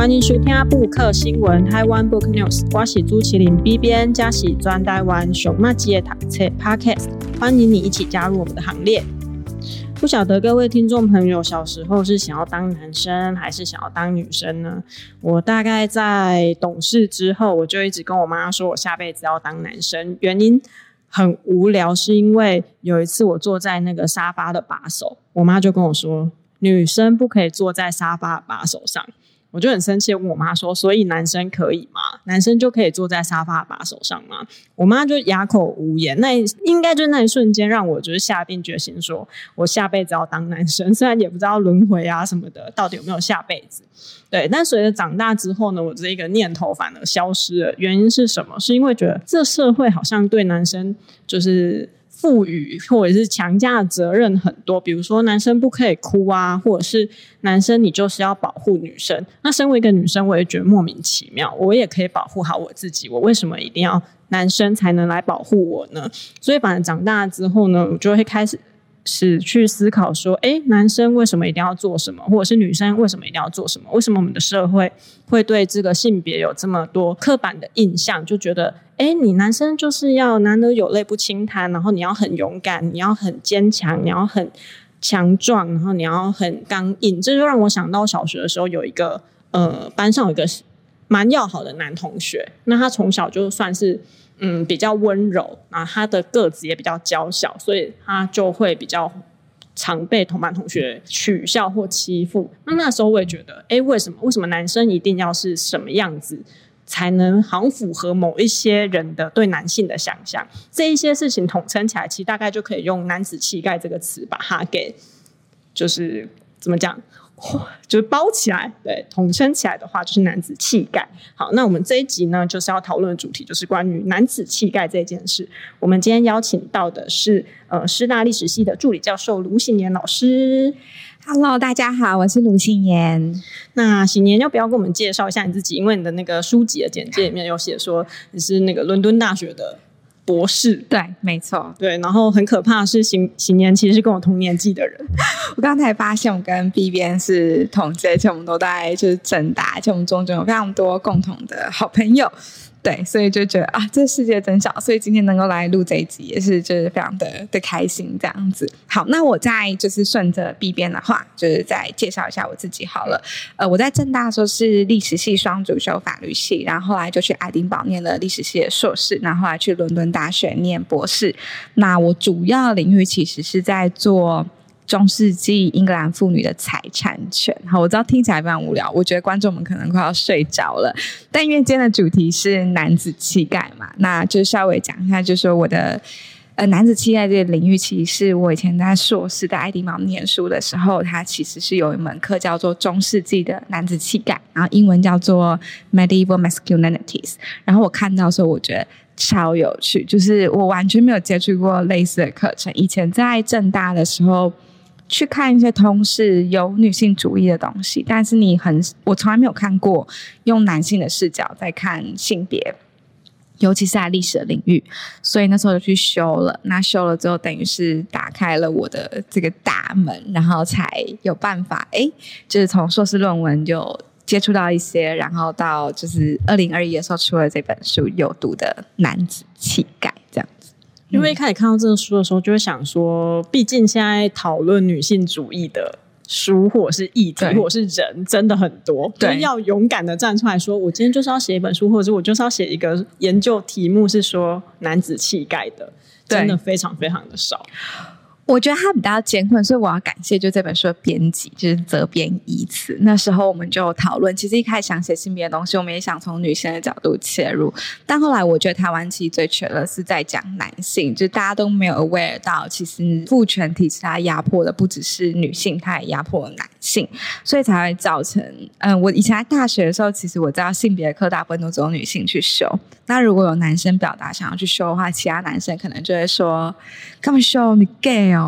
欢迎收听布克新闻台湾 Book News，我是朱麒麟 B 编，加是专台湾熊麻吉的读册 Podcast，欢迎你一起加入我们的行列。不晓得各位听众朋友小时候是想要当男生还是想要当女生呢？我大概在懂事之后，我就一直跟我妈说，我下辈子要当男生。原因很无聊，是因为有一次我坐在那个沙发的把手，我妈就跟我说，女生不可以坐在沙发把手上。我就很生气，问我妈说：“所以男生可以吗？男生就可以坐在沙发把手上吗？”我妈就哑口无言。那应该就那一瞬间，让我就是下定决心，说我下辈子要当男生。虽然也不知道轮回啊什么的，到底有没有下辈子。对，但随着长大之后呢，我这一个念头反而消失了。原因是什么？是因为觉得这社会好像对男生就是。赋予或者是强加的责任很多，比如说男生不可以哭啊，或者是男生你就是要保护女生。那身为一个女生，我也觉得莫名其妙。我也可以保护好我自己，我为什么一定要男生才能来保护我呢？所以反正长大之后呢，我就会开始。是去思考说，诶，男生为什么一定要做什么，或者是女生为什么一定要做什么？为什么我们的社会会对这个性别有这么多刻板的印象？就觉得，诶，你男生就是要男儿有泪不轻弹，然后你要很勇敢，你要很坚强，你要很强壮，然后你要很刚硬。这就让我想到小学的时候有一个，呃，班上有一个蛮要好的男同学，那他从小就算是。嗯，比较温柔，然后他的个子也比较娇小，所以他就会比较常被同班同学取笑或欺负。那那时候我也觉得，诶，为什么？为什么男生一定要是什么样子，才能好像符合某一些人的对男性的想象？这一些事情统称起来，其实大概就可以用“男子气概”这个词把它给，就是怎么讲？就是包起来，对，统称起来的话就是男子气概。好，那我们这一集呢，就是要讨论的主题就是关于男子气概这件事。我们今天邀请到的是呃师大历史系的助理教授卢信年老师。Hello，大家好，我是卢信妍。那信妍要不要跟我们介绍一下你自己？因为你的那个书籍的简介里面有写说你是那个伦敦大学的。博士，对，没错，对，然后很可怕的是，信信妍其实是跟我同年纪的人。我刚才发现我跟 B 编是同届，而且我们都在就是正大，而且我们中间有非常多共同的好朋友。对，所以就觉得啊，这世界真小，所以今天能够来录这一集也是就是非常的的开心这样子。好，那我再就是顺着 B 编的话，就是再介绍一下我自己好了。呃，我在政大的时候是历史系双主修法律系，然后后来就去爱丁堡念了历史系的硕士，然后后来去伦敦大学念博士。那我主要领域其实是在做。中世纪英格兰妇女的财产权，好，我知道听起来非常无聊，我觉得观众们可能快要睡着了。但因为今天的主题是男子气概嘛，那就稍微讲一下，就是说我的呃男子气概这个领域，其实我以前在硕士在爱丁堡念书的时候，它其实是有一门课叫做中世纪的男子气概，然后英文叫做 Medieval Masculinities。然后我看到的时候，我觉得超有趣，就是我完全没有接触过类似的课程。以前在政大的时候。去看一些同事有女性主义的东西，但是你很，我从来没有看过用男性的视角在看性别，尤其是在历史的领域，所以那时候就去修了。那修了之后，等于是打开了我的这个大门，然后才有办法，诶，就是从硕士论文就接触到一些，然后到就是二零二一的时候出了这本书，有毒的男子气概。这样因为一开始看到这个书的时候，就会想说，毕竟现在讨论女性主义的书或者是议题或者是人真的很多，对，要勇敢的站出来说，我今天就是要写一本书，或者是我就是要写一个研究题目是说男子气概的，真的非常非常的少。我觉得他比较艰困，所以我要感谢就这本书的编辑，就是责编一词。那时候我们就讨论，其实一开始想写性别的东西，我们也想从女性的角度切入，但后来我觉得台湾其实最缺的是在讲男性，就大家都没有 aware 到，其实父权体制它压迫的不只是女性，它也压迫了男性，所以才会造成，嗯，我以前在大学的时候，其实我知道性别的课大部分都只有女性去修，那如果有男生表达想要去修的话，其他男生可能就会说，干嘛修？你 gay 哦。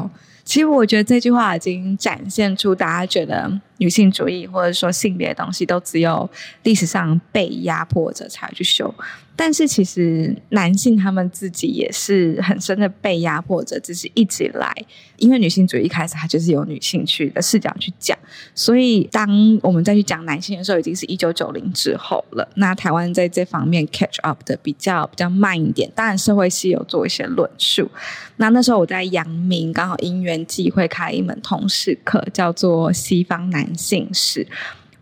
其实我觉得这句话已经展现出大家觉得女性主义或者说性别的东西，都只有历史上被压迫者才去修。但是其实男性他们自己也是很深的被压迫者，只是一直以来，因为女性主义一开始它就是由女性去的视角去讲，所以当我们再去讲男性的时候，已经是一九九零之后了。那台湾在这方面 catch up 的比较比较慢一点，当然社会系有做一些论述。那那时候我在阳明，刚好因缘际会开一门通识课，叫做西方男性史。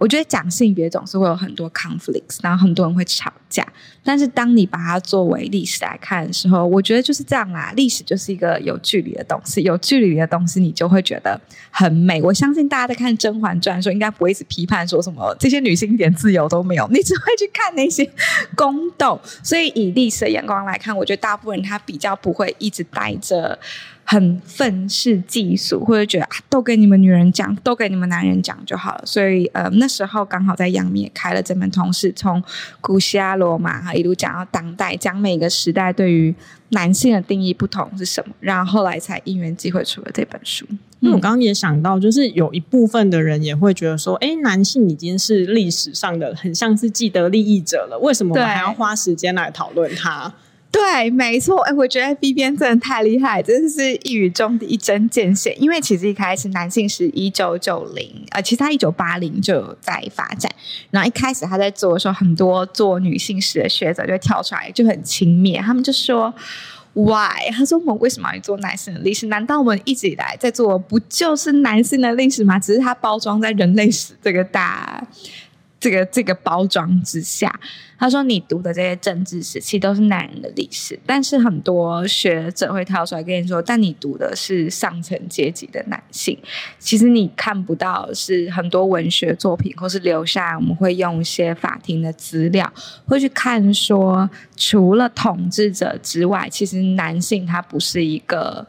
我觉得讲性别总是会有很多 conflicts，然后很多人会吵架。但是当你把它作为历史来看的时候，我觉得就是这样啦。历史就是一个有距离的东西，有距离的东西你就会觉得很美。我相信大家在看《甄嬛传》的时候，应该不会一直批判说什么这些女性一点自由都没有，你只会去看那些宫斗。所以以历史的眼光来看，我觉得大部分人他比较不会一直带着。很愤世嫉俗，或者觉得啊，都给你们女人讲，都给你们男人讲就好了。所以，呃，那时候刚好在阳明也开了这门通识，从古希腊罗马哈一路讲到当代，讲每个时代对于男性的定义不同是什么，然后后来才因缘机会出了这本书。那我刚刚也想到，就是有一部分的人也会觉得说，哎，男性已经是历史上的很像是既得利益者了，为什么我们还要花时间来讨论他？对，没错，哎，我觉得 B 编真的太厉害，真的是一语中的一针见血。因为其实一开始男性是一九九零，呃，其实他一九八零就在发展。然后一开始他在做的时候，很多做女性史的学者就跳出来，就很轻蔑，他们就说：“Why？” 他说：“我们为什么要做男性的历史？难道我们一直以来在做不就是男性的历史吗？只是它包装在人类史这个大。”这个这个包装之下，他说你读的这些政治史其实都是男人的历史，但是很多学者会跳出来跟你说，但你读的是上层阶级的男性，其实你看不到是很多文学作品，或是留下来我们会用一些法庭的资料，会去看说，除了统治者之外，其实男性他不是一个。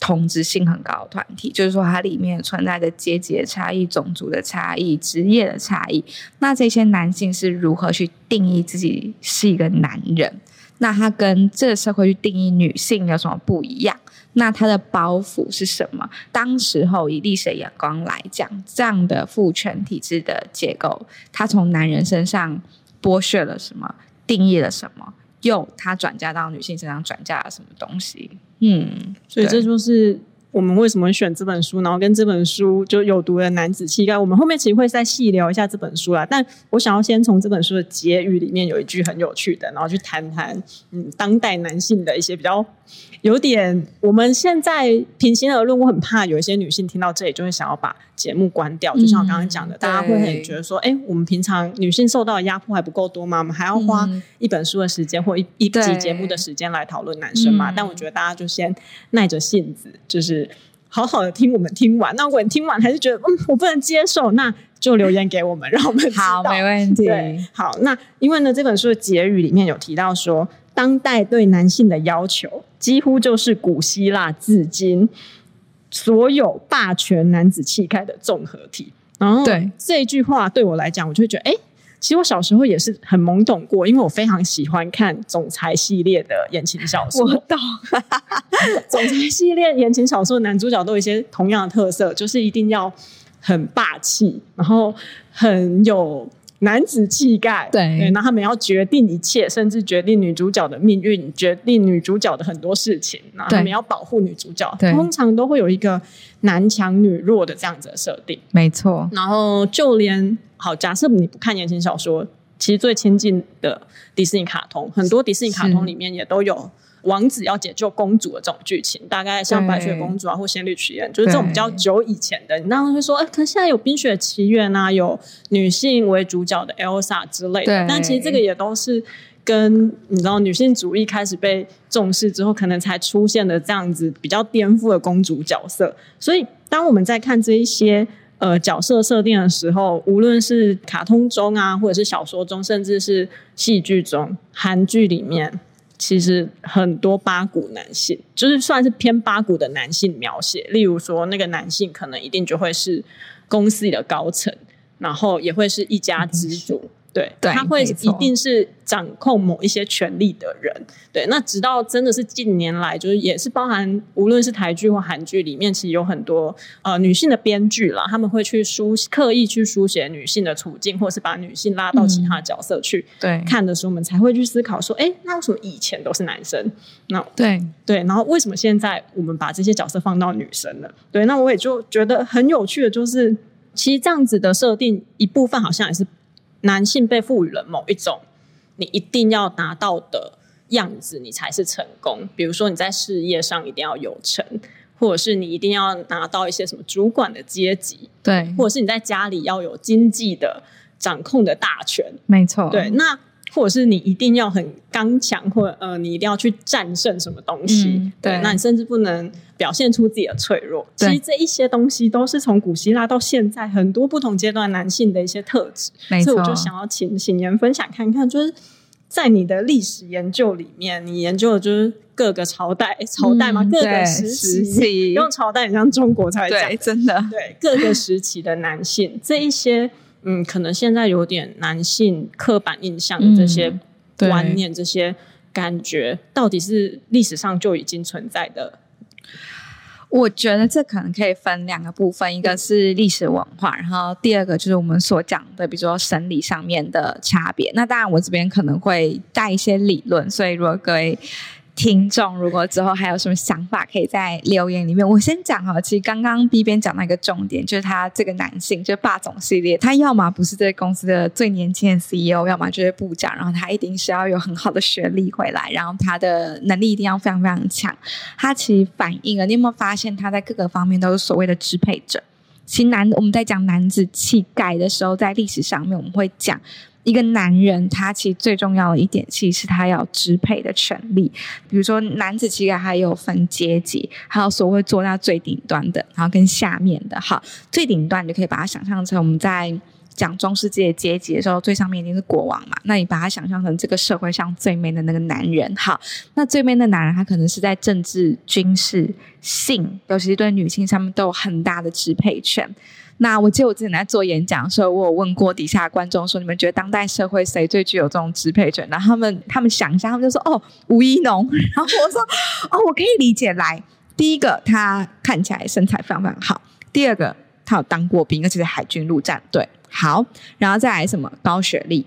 同质性很高的团体，就是说它里面存在的阶级的差异、种族的差异、职业的差异。那这些男性是如何去定义自己是一个男人？那他跟这个社会去定义女性有什么不一样？那他的包袱是什么？当时候以历史眼光来讲，这样的父权体制的结构，他从男人身上剥削了什么？定义了什么？又他转嫁到女性身上，转嫁了什么东西？嗯，所以这就是我们为什么会选这本书，然后跟这本书就有毒的男子气概。我们后面其实会再细聊一下这本书啦，但我想要先从这本书的结语里面有一句很有趣的，然后去谈谈嗯当代男性的一些比较。有点，我们现在平心而论，我很怕有一些女性听到这里就会想要把节目关掉。就像我刚刚讲的，嗯、大家会很觉得说，哎，我们平常女性受到的压迫还不够多吗？我们还要花一本书的时间或一一集节目的时间来讨论男生吗？但我觉得大家就先耐着性子，就是好好的听我们听完。那如果你听完还是觉得，嗯，我不能接受，那就留言给我们，让我们知道。好，没问题。对，好，那因为呢，这本书的结语里面有提到说，当代对男性的要求。几乎就是古希腊至今所有霸权男子气概的综合体。然后，对这句话对我来讲，我就会觉得，哎，其实我小时候也是很懵懂过，因为我非常喜欢看总裁系列的言情小说。我懂，总裁系列言情小说的男主角都有一些同样的特色，就是一定要很霸气，然后很有。男子气概，对，对，那他们要决定一切，甚至决定女主角的命运，决定女主角的很多事情，然后他们要保护女主角，通常都会有一个男强女弱的这样子的设定，没错。然后就连好，假设你不看言情小说，其实最亲近的迪士尼卡通，很多迪士尼卡通里面也都有。王子要解救公主的这种剧情，大概像白雪公主啊，或仙女奇缘，就是这种比较久以前的。你当然会说，哎、欸，可现在有冰雪奇缘啊，有女性为主角的 Elsa 之类的。但其实这个也都是跟你知道女性主义开始被重视之后，可能才出现的这样子比较颠覆的公主角色。所以，当我们在看这一些呃角色设定的时候，无论是卡通中啊，或者是小说中，甚至是戏剧中、韩剧里面。其实很多八股男性，就是算是偏八股的男性描写。例如说，那个男性可能一定就会是公司里的高层，然后也会是一家之主，对，对他会一定是掌控某一些权力的人。对，那直到真的是近年来，就是也是包含无论是台剧或韩剧里面，其实有很多呃女性的编剧啦，他们会去书刻意去书写女性的处境，或是把女性拉到其他角色去对看的时候，我们才会去思考说，哎，那为什么以前都是男生？那对对，然后为什么现在我们把这些角色放到女生了？对，那我也就觉得很有趣的，就是其实这样子的设定，一部分好像也是男性被赋予了某一种你一定要达到的样子，你才是成功。比如说你在事业上一定要有成，或者是你一定要拿到一些什么主管的阶级，对，或者是你在家里要有经济的掌控的大权。没错，对，那。或者是你一定要很刚强，或者呃，你一定要去战胜什么东西，嗯、对，对，那你甚至不能表现出自己的脆弱。其实这一些东西都是从古希腊到现在很多不同阶段男性的一些特质。没错，所以我就想要请请您分享看看，就是在你的历史研究里面，你研究的就是各个朝代，朝代嘛，嗯、各个时期，时期。用朝代很像中国才讲，对，真的，对各个时期的男性。这一些，嗯，可能现在有点男性刻板印象的这些。嗯观念这些感觉到底是历史上就已经存在的？我觉得这可能可以分两个部分，一个是历史文化，然后第二个就是我们所讲的，比如说生理上面的差别。那当然，我这边可能会带一些理论，所以如果各位。听众，如果之后还有什么想法，可以在留言里面。我先讲哈，其实刚刚 B 边讲到一个重点，就是他这个男性，就是霸总系列，他要么不是这个公司的最年轻的 CEO，要么就是部长，然后他一定是要有很好的学历回来，然后他的能力一定要非常非常强。他其实反映了，你有没有发现他在各个方面都是所谓的支配者？其实男，我们在讲男子气概的时候，在历史上面我们会讲。一个男人，他其实最重要的一点，其实是他要支配的权利。比如说，男子气概还有分阶级，还有所谓做到最顶端的，然后跟下面的。好，最顶端你就可以把它想象成我们在讲中世纪的阶级的时候，最上面一定是国王嘛。那你把它想象成这个社会上最 man 的那个男人。好，那最 man 的男人，他可能是在政治、军事、性，尤其是对女性上面都有很大的支配权。那我记得我之前在做演讲的时候，我有问过底下的观众说：“你们觉得当代社会谁最具有这种支配权？”然后他们他们想一下，他们就说：“哦，吴一农。”然后我说：“哦，我可以理解。来，第一个他看起来身材非常非常好；第二个他有当过兵，而且是海军陆战队。好，然后再来什么高学历，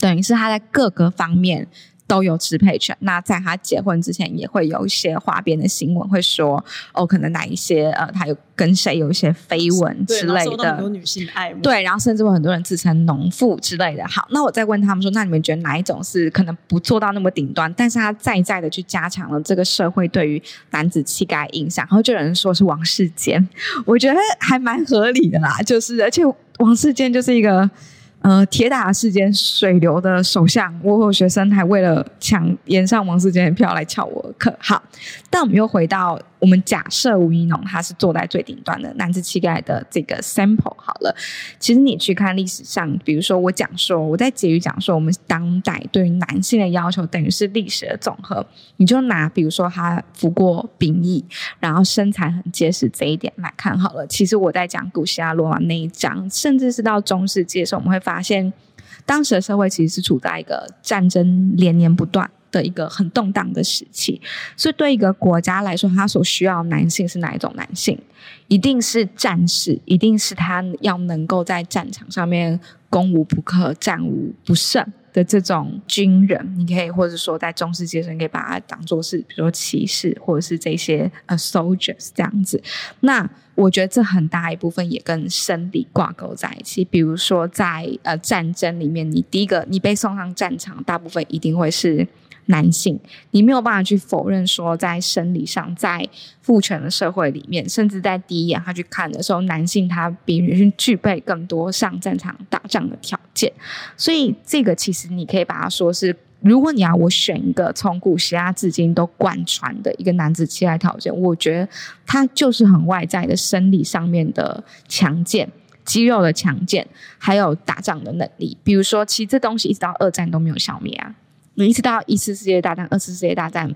等于是他在各个方面。”都有支配权。那在他结婚之前，也会有一些花边的新闻，会说哦，可能哪一些呃，他有跟谁有一些绯闻之类的。很多女性的爱慕。对，然后甚至有很多人自称农妇之类的。好，那我再问他们说，那你们觉得哪一种是可能不做到那么顶端，但是他再再的去加强了这个社会对于男子气概印象？然后就有人说是王世坚，我觉得还蛮合理的啦。就是而且王世坚就是一个。呃，铁打世间水流的首相，我有学生还为了抢延上王世坚的票来翘我课。好，但我们又回到。我们假设吴一农他是坐在最顶端的男子气概的这个 sample 好了，其实你去看历史上，比如说我讲说我在结语讲说，我们当代对于男性的要求等于是历史的总和，你就拿比如说他服过兵役，然后身材很结实这一点来看好了。其实我在讲古希腊罗马那一章，甚至是到中世纪的时候，我们会发现当时的社会其实是处在一个战争连年不断。的一个很动荡的时期，所以对一个国家来说，他所需要男性是哪一种男性？一定是战士，一定是他要能够在战场上面攻无不克、战无不胜的这种军人。你可以或者说在中世纪，你可以把它当做是，比如说骑士，或者是这些呃 soldiers 这样子。那我觉得这很大一部分也跟生理挂钩在一起。比如说在呃战争里面，你第一个你被送上战场，大部分一定会是。男性，你没有办法去否认说，在生理上，在父权的社会里面，甚至在第一眼他去看的时候，男性他比女性具备更多上战场打仗的条件。所以，这个其实你可以把它说是，如果你要我选一个从古希腊至今都贯穿的一个男子气概条件，我觉得它就是很外在的生理上面的强健、肌肉的强健，还有打仗的能力。比如说，其实这东西一直到二战都没有消灭啊。你一直到一次世界大战、二次世界大战，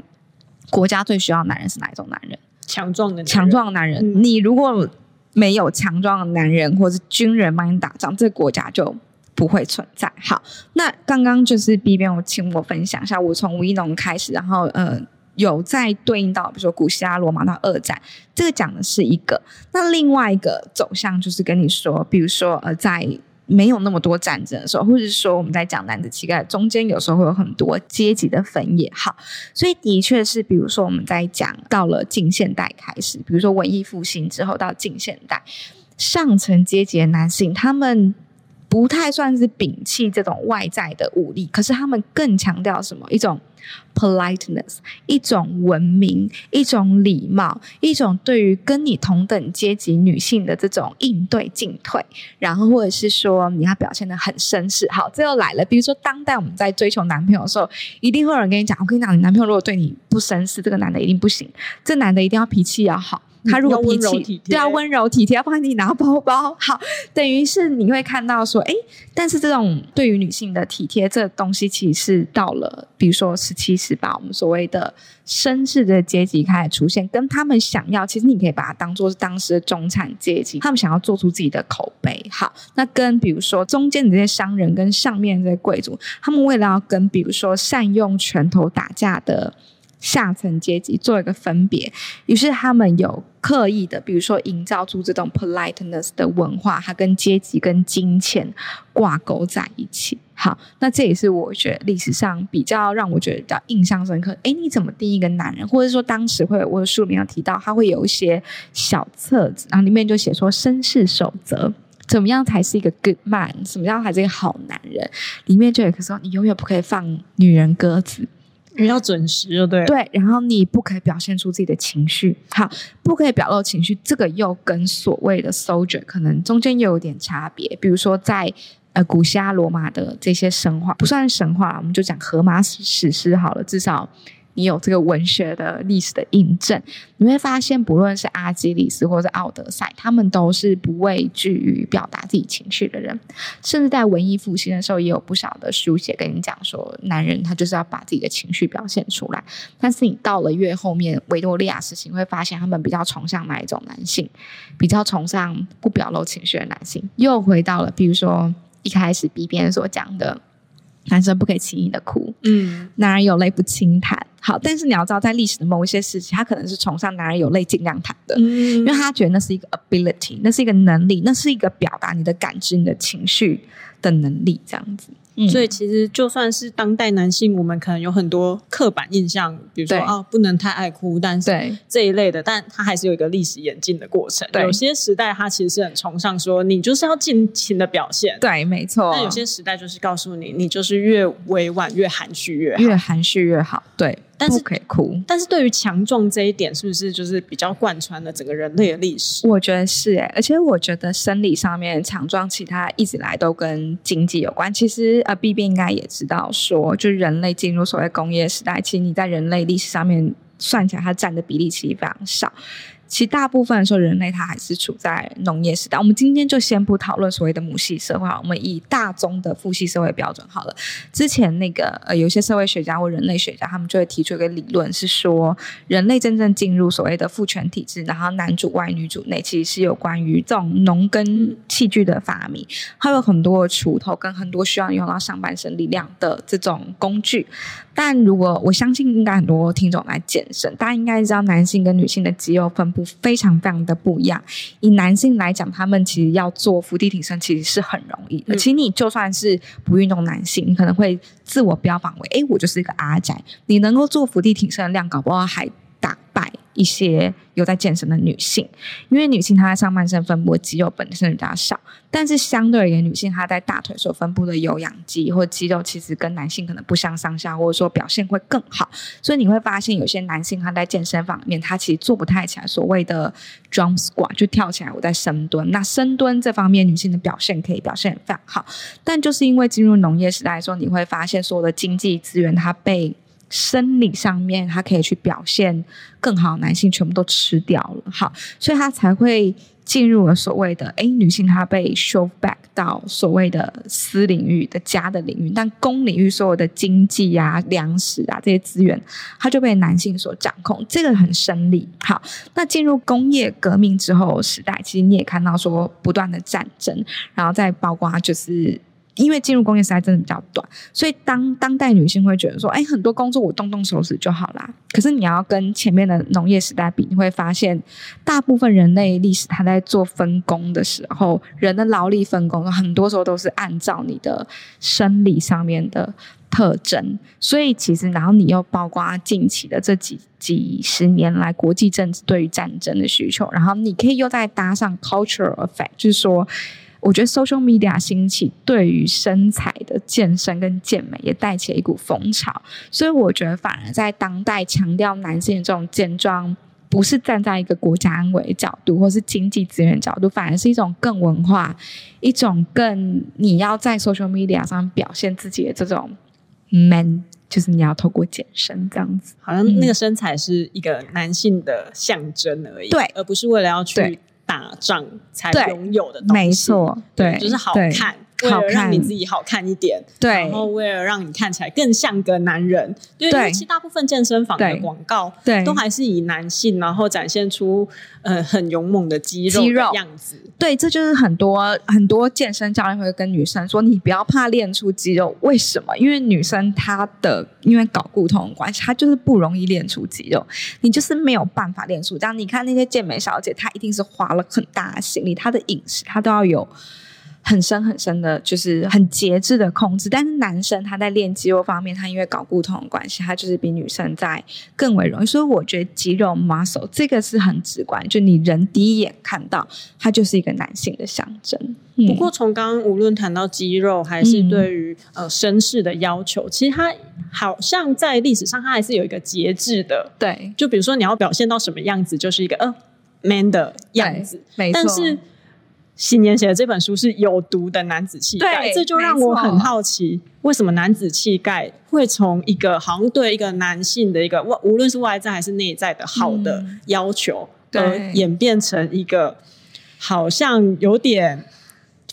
国家最需要的男人是哪一种男人？强壮的、强壮的男人。嗯、你如果没有强壮的男人，或是军人帮你打仗，这个国家就不会存在。好，那刚刚就是 B 边，我请我分享一下，我从吴一农开始，然后呃，有在对应到，比如说古希腊罗马到二战，这个讲的是一个。那另外一个走向就是跟你说，比如说呃，在没有那么多战争的时候，或者是说我们在讲男子气概中间，有时候会有很多阶级的分野。好，所以的确是，比如说我们在讲到了近现代开始，比如说文艺复兴之后到近现代，上层阶级的男性他们。不太算是摒弃这种外在的武力，可是他们更强调什么？一种 politeness，一种文明，一种礼貌，一种对于跟你同等阶级女性的这种应对进退，然后或者是说你要表现得很绅士。好，这又来了。比如说，当代我们在追求男朋友的时候，一定会有人跟你讲：“我跟你讲，你男朋友如果对你不绅士，这个男的一定不行。这男的一定要脾气要好。”他如果脾气对啊温柔体贴，要帮你拿包包，好，等于是你会看到说，哎，但是这种对于女性的体贴，这东西其实是到了，比如说十七、十八，我们所谓的绅士的阶级开始出现，跟他们想要，其实你可以把它当做是当时的中产阶级，他们想要做出自己的口碑。好，那跟比如说中间的这些商人跟上面这些贵族，他们为了要跟比如说善用拳头打架的。下层阶级做一个分别，于是他们有刻意的，比如说营造出这种 politeness 的文化，它跟阶级跟金钱挂钩在一起。好，那这也是我觉得历史上比较让我觉得比较印象深刻。诶，你怎么定义一个男人？或者说当时会有我的书里面有提到，他会有一些小册子，然后里面就写说绅士守则，怎么样才是一个 good man？怎么样才是一个好男人？里面就有一个说，你永远不可以放女人鸽子。你要准时，就对。对，然后你不可以表现出自己的情绪，好，不可以表露情绪。这个又跟所谓的 soldier 可能中间又有点差别。比如说在呃古希腊罗马的这些神话，不算神话，我们就讲荷马史史诗好了，至少。你有这个文学的历史的印证，你会发现，不论是阿基里斯或者奥德赛，他们都是不畏惧于表达自己情绪的人。甚至在文艺复兴的时候，也有不少的书写跟你讲说，男人他就是要把自己的情绪表现出来。但是你到了越后面维多利亚时期，你会发现他们比较崇尚哪一种男性？比较崇尚不表露情绪的男性。又回到了，比如说一开始 B 边所讲的。男生不可以轻易的哭，嗯，男人有泪不轻弹。好，但是你要知道，在历史的某一些时期，他可能是崇尚男人有泪尽量谈的，嗯，因为他觉得那是一个 ability，那是一个能力，那是一个表达你的感知、你的情绪的能力，这样子。嗯、所以其实就算是当代男性，我们可能有很多刻板印象，比如说哦，不能太爱哭，但是这一类的，但他还是有一个历史演进的过程。有些时代他其实是很崇尚说，你就是要尽情的表现。对，没错。但有些时代就是告诉你，你就是越委婉、越含蓄越好，越含蓄越好。对。但是可以哭，但是对于强壮这一点，是不是就是比较贯穿了整个人类的历史？我觉得是诶，而且我觉得生理上面强壮，其他一直来都跟经济有关。其实呃，B B 应该也知道说，就人类进入所谓工业时代，其实你在人类历史上面算起来，它占的比例其实非常少。其实大部分说，人类它还是处在农业时代。我们今天就先不讨论所谓的母系社会，我们以大宗的父系社会标准好了。之前那个呃，有些社会学家或人类学家，他们就会提出一个理论，是说人类真正进入所谓的父权体制，然后男主外女主内，其实是有关于这种农耕器具的发明，还有很多锄头跟很多需要用到上半身力量的这种工具。但如果我相信，应该很多听众来健身，大家应该知道男性跟女性的肌肉分布非常非常的不一样。以男性来讲，他们其实要做伏地挺身，其实是很容易的。其实你就算是不运动男性，你可能会自我标榜为：诶，我就是一个阿宅。你能够做伏地挺身的量，搞不好还打败一些有在健身的女性，因为女性她在上半身分布的肌肉本身比较少，但是相对而言，女性她在大腿所分布的有氧肌或肌肉其实跟男性可能不相上下，或者说表现会更好。所以你会发现，有些男性他在健身房里面，他其实做不太起来所谓的 jump squat，就跳起来我在深蹲。那深蹲这方面，女性的表现可以表现非常好，但就是因为进入农业时代的时候，你会发现所有的经济资源它被。生理上面，他可以去表现更好，男性全部都吃掉了，好，所以他才会进入了所谓的，哎，女性她被 show back 到所谓的私领域的家的领域，但公领域所有的经济啊、粮食啊这些资源，它就被男性所掌控，这个很生理。好，那进入工业革命之后时代，其实你也看到说不断的战争，然后再包括就是。因为进入工业时代真的比较短，所以当当代女性会觉得说，哎，很多工作我动动手指就好啦。可是你要跟前面的农业时代比，你会发现，大部分人类历史它在做分工的时候，人的劳力分工很多时候都是按照你的生理上面的特征。所以其实，然后你又包括近期的这几几十年来国际政治对于战争的需求，然后你可以又再搭上 cultural effect，就是说。我觉得 social media 兴起，对于身材的健身跟健美也带起了一股风潮，所以我觉得反而在当代强调男性的这种健壮，不是站在一个国家安危的角度，或是经济资源角度，反而是一种更文化，一种更你要在 social media 上表现自己的这种 man，就是你要透过健身这样子，好像那个身材是一个男性的象征而已，对，而不是为了要去。打仗才拥有的东西，没错，对，就是好看。为了让你自己好看一点，对，然后为了让你看起来更像个男人，对，因为其实大部分健身房的广告，对，都还是以男性，然后展现出呃很勇猛的肌肉的样子，对，这就是很多很多健身教练会跟女生说，你不要怕练出肌肉，为什么？因为女生她的因为搞固酮的关系，她就是不容易练出肌肉，你就是没有办法练出。这样。你看那些健美小姐，她一定是花了很大的心力，她的饮食她都要有。很深很深的，就是很节制的控制。但是男生他在练肌肉方面，他因为搞固酮的关系，他就是比女生在更为容易。所以我觉得肌肉 muscle 这个是很直观，就你人第一眼看到，它就是一个男性的象征。嗯、不过从刚刚无论谈到肌肉，还是对于、嗯、呃绅士的要求，其实它好像在历史上，它还是有一个节制的。对，就比如说你要表现到什么样子，就是一个呃 man 的样子。没错。但是喜年写的这本书是有毒的男子气概，对，这就让我很好奇，为什么男子气概会从一个好像对一个男性的一个无论是外在还是内在的好的要求，嗯、对，演变成一个好像有点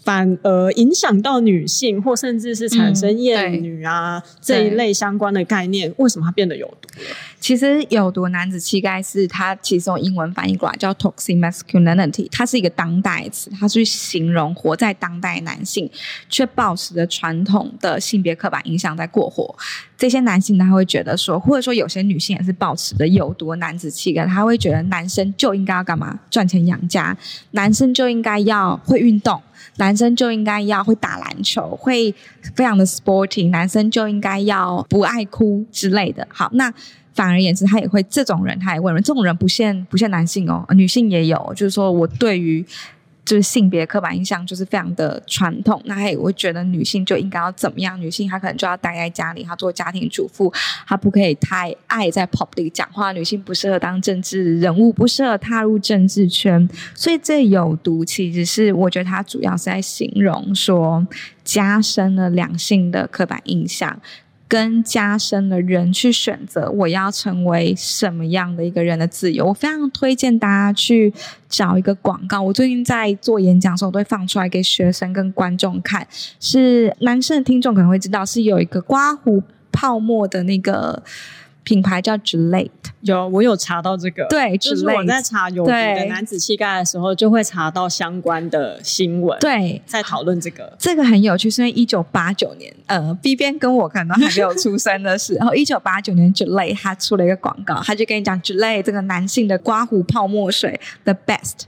反而影响到女性，或甚至是产生厌女啊、嗯、这一类相关的概念，为什么它变得有毒了？其实有毒男子气概是它其实用英文翻译过来叫 toxic masculinity，它是一个当代词，它去形容活在当代男性却保持着传统的性别刻板印象在过活。这些男性他会觉得说，或者说有些女性也是保持着有毒男子气概，他会觉得男生就应该要干嘛？赚钱养家，男生就应该要会运动，男生就应该要会打篮球，会非常的 sporting，男生就应该要不爱哭之类的。好，那。反而言之，他也会这种人，他也问了，这种人不限不限男性哦，女性也有。就是说我对于就是性别刻板印象就是非常的传统，那他也会觉得女性就应该要怎么样？女性她可能就要待在家里，她做家庭主妇，她不可以太爱在 public 讲话。女性不适合当政治人物，不适合踏入政治圈。所以这有毒，其实是我觉得他主要是在形容说，加深了两性的刻板印象。跟加深的人去选择我要成为什么样的一个人的自由，我非常推荐大家去找一个广告。我最近在做演讲的时候，都会放出来给学生跟观众看。是男生的听众可能会知道，是有一个刮胡泡沫的那个。品牌叫 Gillette，有我有查到这个，对，就是我在查有毒的男子气概的时候，就会查到相关的新闻，对，在讨论这个，这个很有趣，是因为一九八九年，呃，B 边跟我可能还没有出生的时候，一九八九年 Gillette 他出了一个广告，他就跟你讲 Gillette 这个男性的刮胡泡沫水，the best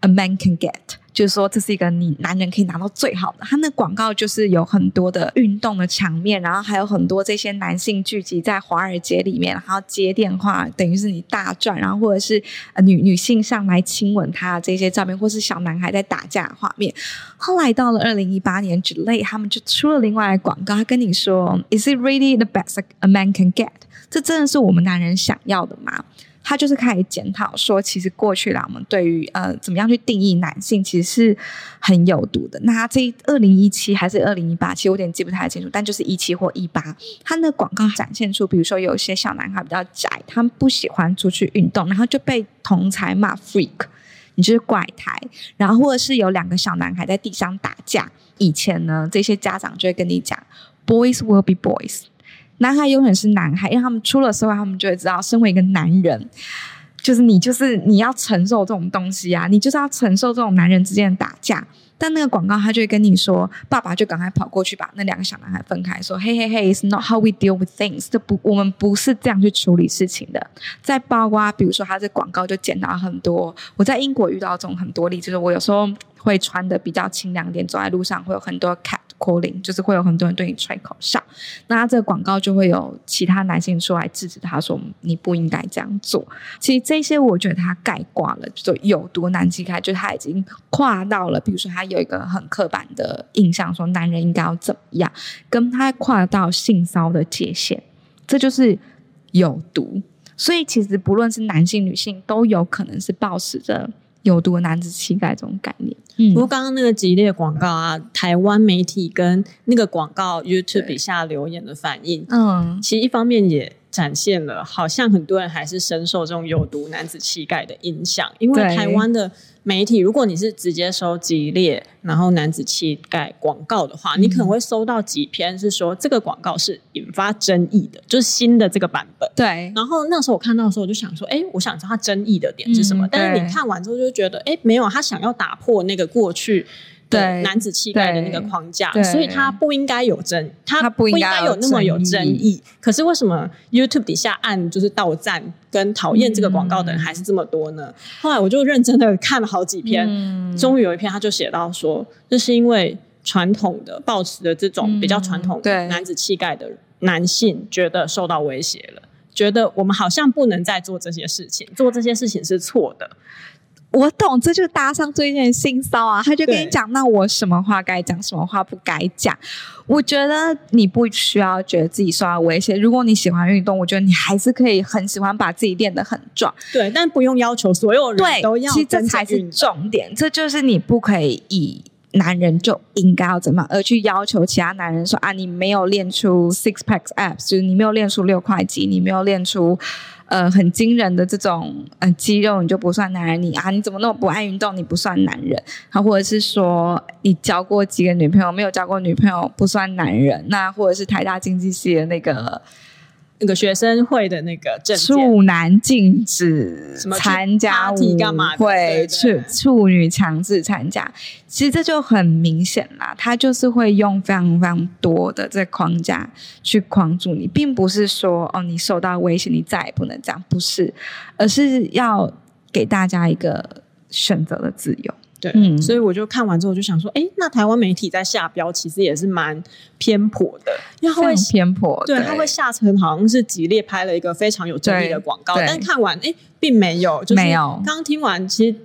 a man can get。就是说，这是一个你男人可以拿到最好的。他那广告就是有很多的运动的场面，然后还有很多这些男性聚集在华尔街里面，然后接电话，等于是你大赚。然后或者是女女性上来亲吻他这些照片，或是小男孩在打架的画面。后来到了二零一八年之类，他们就出了另外一个广告，他跟你说：“Is it really the best a man can get？” 这真的是我们男人想要的吗？他就是开始检讨说，其实过去来我们对于呃怎么样去定义男性，其实是很有毒的。那他这二零一七还是二零一八，其实我有点记不太清楚，但就是一七或一八，他那广告展现出，比如说有些小男孩比较宅，他们不喜欢出去运动，然后就被同才骂 freak，你就是怪胎。然后或者是有两个小男孩在地上打架，以前呢这些家长就会跟你讲，boys will be boys。男孩永远是男孩，因为他们出了社会，他们就会知道，身为一个男人，就是你就是你要承受这种东西啊，你就是要承受这种男人之间的打架。但那个广告他就会跟你说，爸爸就赶快跑过去把那两个小男孩分开，说：“嘿嘿嘿，It's not how we deal with things，这不，我们不是这样去处理事情的。”在包括比如说他这广告就剪到很多，我在英国遇到这种很多例子，就是我有时候会穿的比较清凉点，走在路上会有很多 cat。Calling 就是会有很多人对你吹口哨，那这个广告就会有其他男性出来制止他说，你不应该这样做。其实这些我觉得他概括了，就有毒男气概，就他已经跨到了，比如说他有一个很刻板的印象，说男人应该要怎么样，跟他跨到性骚的界限，这就是有毒。所以其实不论是男性女性，都有可能是抱持着。有毒男子气概这种概念。嗯，不过刚刚那个激烈广告啊，台湾媒体跟那个广告 YouTube 底下留言的反应，嗯，其实一方面也展现了，好像很多人还是深受这种有毒男子气概的影响，因为台湾的。媒体，如果你是直接收激烈，然后男子气概广告的话，嗯，你可能会收到几篇是说这个广告是引发争议的，就是新的这个版本。对。然后那时候我看到的时候，我就想说，哎，我想知道他争议的点是什么。嗯，但是你看完之后就觉得，哎，没有，他想要打破那个过去。对男子气概的那个框架，所以他不应该有争，他不应该有那么有争议。可是为什么 YouTube 底下按就是到赞跟讨厌这个广告的人还是这么多呢？嗯、后来我就认真的看了好几篇，嗯、终于有一篇他就写到说，这是因为传统的抱持的这种比较传统的男子气概的男性觉得受到威胁了，觉得我们好像不能再做这些事情，做这些事情是错的。我懂，这就搭上最近的性骚啊，他就跟你讲，那我什么话该讲，什么话不该讲。我觉得你不需要觉得自己受到威胁。如果你喜欢运动，我觉得你还是可以很喜欢把自己练得很壮。对，但不用要求所有人都要。其实这才是重点，这就是你不可以以男人就应该要怎么，而去要求其他男人说啊，你没有练出 six packs abs，就是你没有练出六块肌，你没有练出。呃，很惊人的这种呃肌肉，你就不算男人？你啊，你怎么那么不爱运动？你不算男人？啊，或者是说你交过几个女朋友，没有交过女朋友不算男人？那或者是台大经济系的那个。那个学生会的那个证件，处男禁止参加舞会，处处女强制参加，其实这就很明显啦。他就是会用非常非常多的这框架去框住你，并不是说哦，你受到威胁，你再也不能这样，不是，而是要给大家一个选择的自由。对，嗯，所以我就看完之后就想说，哎，那台湾媒体在下标其实也是蛮偏颇的，因为它会偏颇，对，它会下沉好像是吉列拍了一个非常有争议的广告，但看完哎，并没有，就是没有。刚刚听完其实。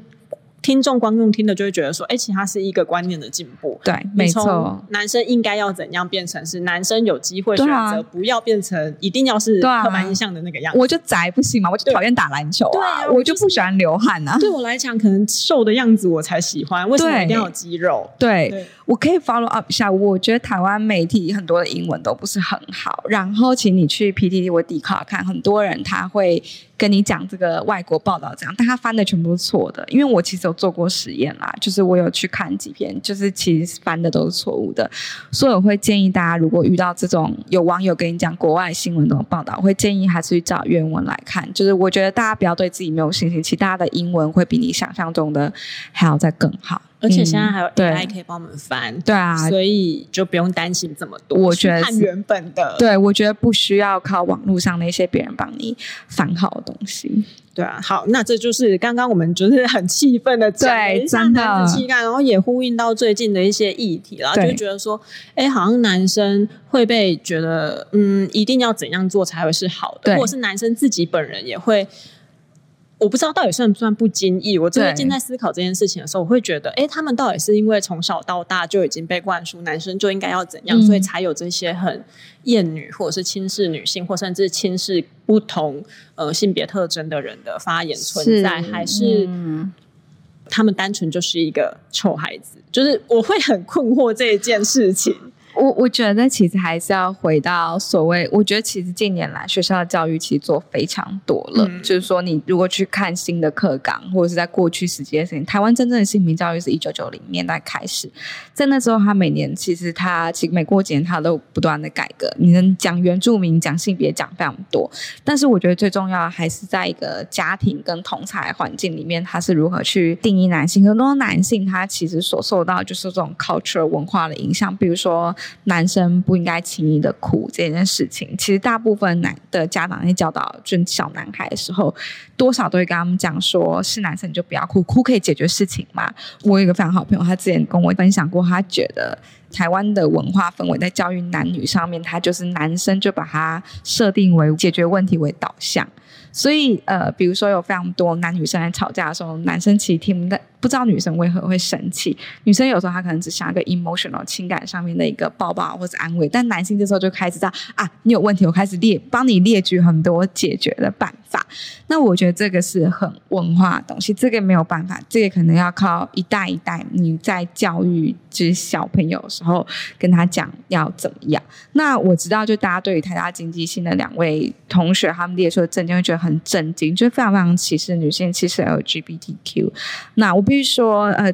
听众、观众听的就会觉得说：“哎，其实它是一个观念的进步。”对，没错。男生应该要怎样变成是男生有机会选择，不要变成一定要是刻板印象的那个样子。我就宅不行嘛，我就讨厌打篮球啊，我就不喜欢流汗啊。对我来讲，可能瘦的样子我才喜欢。为什么一定要有肌肉？对，我可以 follow up 一下。我觉得台湾媒体很多的英文都不是很好，然后请你去 PTT 或 Dcard 看，很多人他会。跟你讲这个外国报道这样，但他翻的全部是错的。因为我其实有做过实验啦，就是我有去看几篇，就是其实翻的都是错误的。所以我会建议大家，如果遇到这种有网友跟你讲国外新闻这种报道，我会建议还是去找原文来看。就是我觉得大家不要对自己没有信心，其实大家的英文会比你想象中的还要再更好。而且现在还有 AI 可以帮我们翻，对啊，所以就不用担心这么多。我觉得看原本的，对，我觉得不需要靠网络上那些别人帮你翻好的东西。对啊，好，那这就是刚刚我们就是很气愤的对，真的男子气概，然后也呼应到最近的一些议题啦，就觉得说，哎，好像男生会被觉得，嗯，一定要怎样做才会是好的，或者是男生自己本人也会。我不知道到底算不算不经意。我最近在思考这件事情的时候，我会觉得，哎，他们到底是因为从小到大就已经被灌输男生就应该要怎样，嗯、所以才有这些很厌女或者是轻视女性，或甚至轻视不同呃性别特征的人的发言存在，是还是他们单纯就是一个臭孩子？就是我会很困惑这一件事情。我我觉得其实还是要回到所谓，我觉得其实近年来学校的教育其实做非常多了，嗯、就是说你如果去看新的课纲，或者是在过去十几年台湾真正的性平教育是一九九零年代开始，在那时候他每年其实他其实每过几年他都不断的改革，你能讲原住民讲性别讲非常多，但是我觉得最重要还是在一个家庭跟同侪环境里面，他是如何去定义男性，很多男性他其实所受到就是这种 culture 文化的影响，比如说。男生不应该轻易的哭这件事情，其实大部分男的家长在教导就小男孩的时候，多少都会跟他们讲说，是男生你就不要哭，哭可以解决事情嘛。我有一个非常好朋友，他之前跟我分享过，他觉得台湾的文化氛围在教育男女上面，他就是男生就把他设定为解决问题为导向，所以呃，比如说有非常多男女生在吵架的时候，男生其实听不到不知道女生为何会生气，女生有时候她可能只想要个 emotional 情感上面的一个抱抱或者安慰，但男性这时候就开始知道啊，你有问题，我开始列帮你列举很多解决的办那我觉得这个是很文化的东西，这个没有办法，这个可能要靠一代一代你在教育就是小朋友的时候跟他讲要怎么样。那我知道，就大家对于台大经济系的两位同学他们列出的证件会觉得很震惊，就非常非常歧视女性，歧视 LGBTQ。那我必须说，呃，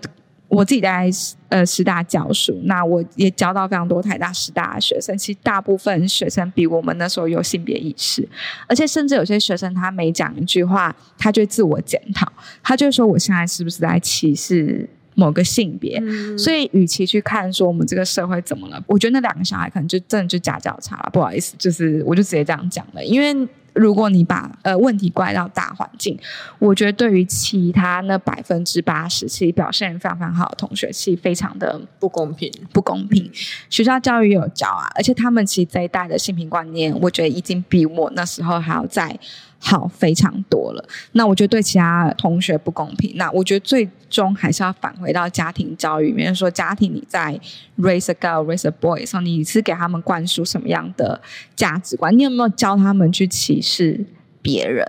我自己在呃师大教书，那我也教到非常多台大师大的学生。其实大部分学生比我们那时候有性别意识，而且甚至有些学生他每讲一句话，他就自我检讨，他就说我现在是不是在歧视某个性别？嗯、所以，与其去看说我们这个社会怎么了，我觉得那两个小孩可能就真的就家教差了。不好意思，就是我就直接这样讲了，因为。如果你把呃问题怪到大环境，我觉得对于其他那百分之八十其实表现非常非常好的同学，其实非常的不公平，不公平。学校教育有教啊，而且他们其实这一代的性平观念，我觉得已经比我那时候还要再。好，非常多了。那我觉得对其他同学不公平。那我觉得最终还是要返回到家庭教育里面，说家庭你在 raise a girl, raise a boy 的时候，你是给他们灌输什么样的价值观？你有没有教他们去歧视别人？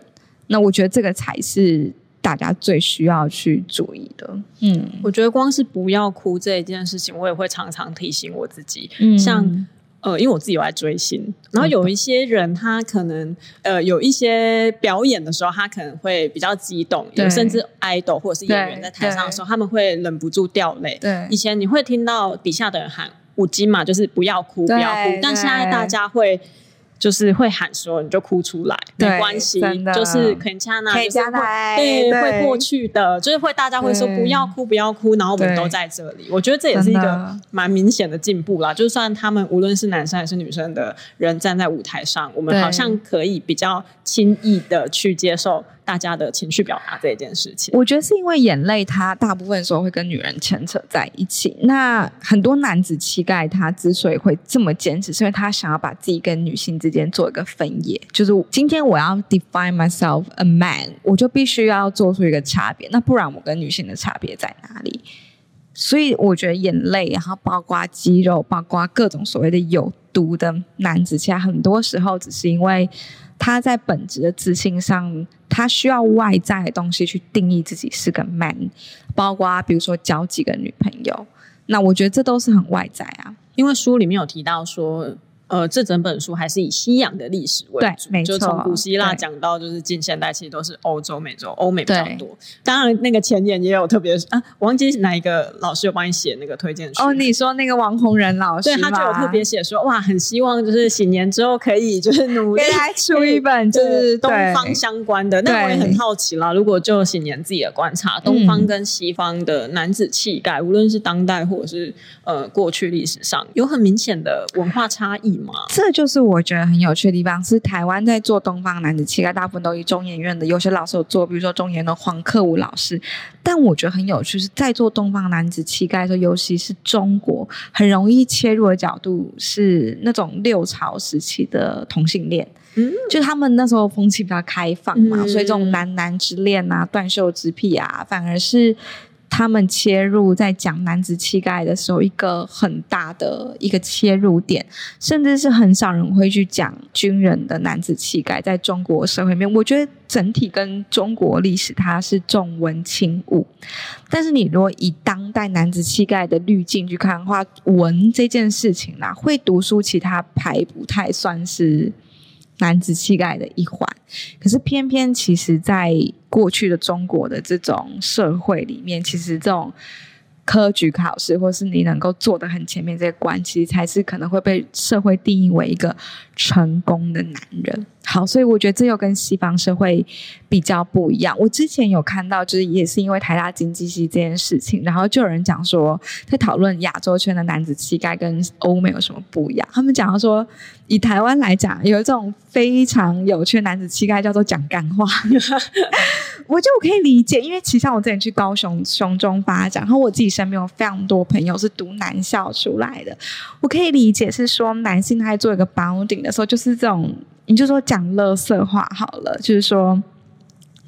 那我觉得这个才是大家最需要去注意的。嗯，我觉得光是不要哭这一件事情，我也会常常提醒我自己。嗯，像。呃，因为我自己有在追星，然后有一些人他可能呃有一些表演的时候，他可能会比较激动，有甚至 idol 或者是演员在台上的时候，他们会忍不住掉泪。对，以前你会听到底下的人喊“五金”嘛，就是不要哭，不要哭，但现在大家会。就是会喊说，你就哭出来，没关系，就是可以加那，可以加奶，对，对，会过去的，就是会大家会说不要哭，不要哭，然后我们都在这里。我觉得这也是一个蛮明显的进步啦。就算他们无论是男生还是女生的人站在舞台上，我们好像可以比较轻易的去接受。大家的情绪表达这件事情，我觉得是因为眼泪，它大部分时候会跟女人牵扯在一起。那很多男子气概，他之所以会这么坚持，是因为他想要把自己跟女性之间做一个分野。就是今天我要 define myself a man，我就必须要做出一个差别。那不然我跟女性的差别在哪里？所以我觉得眼泪，然后包括肌肉，包括各种所谓的有毒的男子气，很多时候只是因为。他在本质的自信上，他需要外在的东西去定义自己是个 man，包括比如说交几个女朋友，那我觉得这都是很外在啊。因为书里面有提到说。呃，这整本书还是以西洋的历史为主，就从古希腊讲到就是近现代，其实都是欧洲、美洲、欧美比较多。当然，那个前言也有特别啊，我忘记哪一个老师有帮你写那个推荐书。哦，你说那个王洪仁老师，对，他就有特别写说，哇，很希望就是新年之后可以就是努力来出一本就是东方相关的。那我也很好奇啦，如果就新年自己的观察，东方跟西方的男子气概，嗯、无论是当代或者是呃过去历史上，有很明显的文化差异。这就是我觉得很有趣的地方，是台湾在做东方男子气概，大部分都以中研院的有些老师有做，比如说中研的黄克武老师。但我觉得很有趣，是在做东方男子气概的时候，尤其是中国，很容易切入的角度是那种六朝时期的同性恋，嗯，就他们那时候风气比较开放嘛，嗯、所以这种男男之恋啊、断袖之癖啊，反而是。他们切入在讲男子气概的时候，一个很大的一个切入点，甚至是很少人会去讲军人的男子气概，在中国社会面，我觉得整体跟中国历史它是重文轻武。但是你如果以当代男子气概的滤镜去看的话，文这件事情啦，会读书其他排不太算是男子气概的一环，可是偏偏其实，在过去的中国的这种社会里面，其实这种科举考试，或是你能够做得很前面这个关，其实才是可能会被社会定义为一个成功的男人。好，所以我觉得这又跟西方社会比较不一样。我之前有看到，就是也是因为台大经济系这件事情，然后就有人讲说，在讨论亚洲圈的男子气概跟欧美有什么不一样。他们讲到说，以台湾来讲，有一种非常有趣的男子气概，叫做讲干话。我就可以理解，因为其实像我之前去高雄雄中发展，然后我自己身边有非常多朋友是读男校出来的，我可以理解是说，男性他在做一个 bounding 的时候，就是这种。你就说讲乐色话好了，就是说，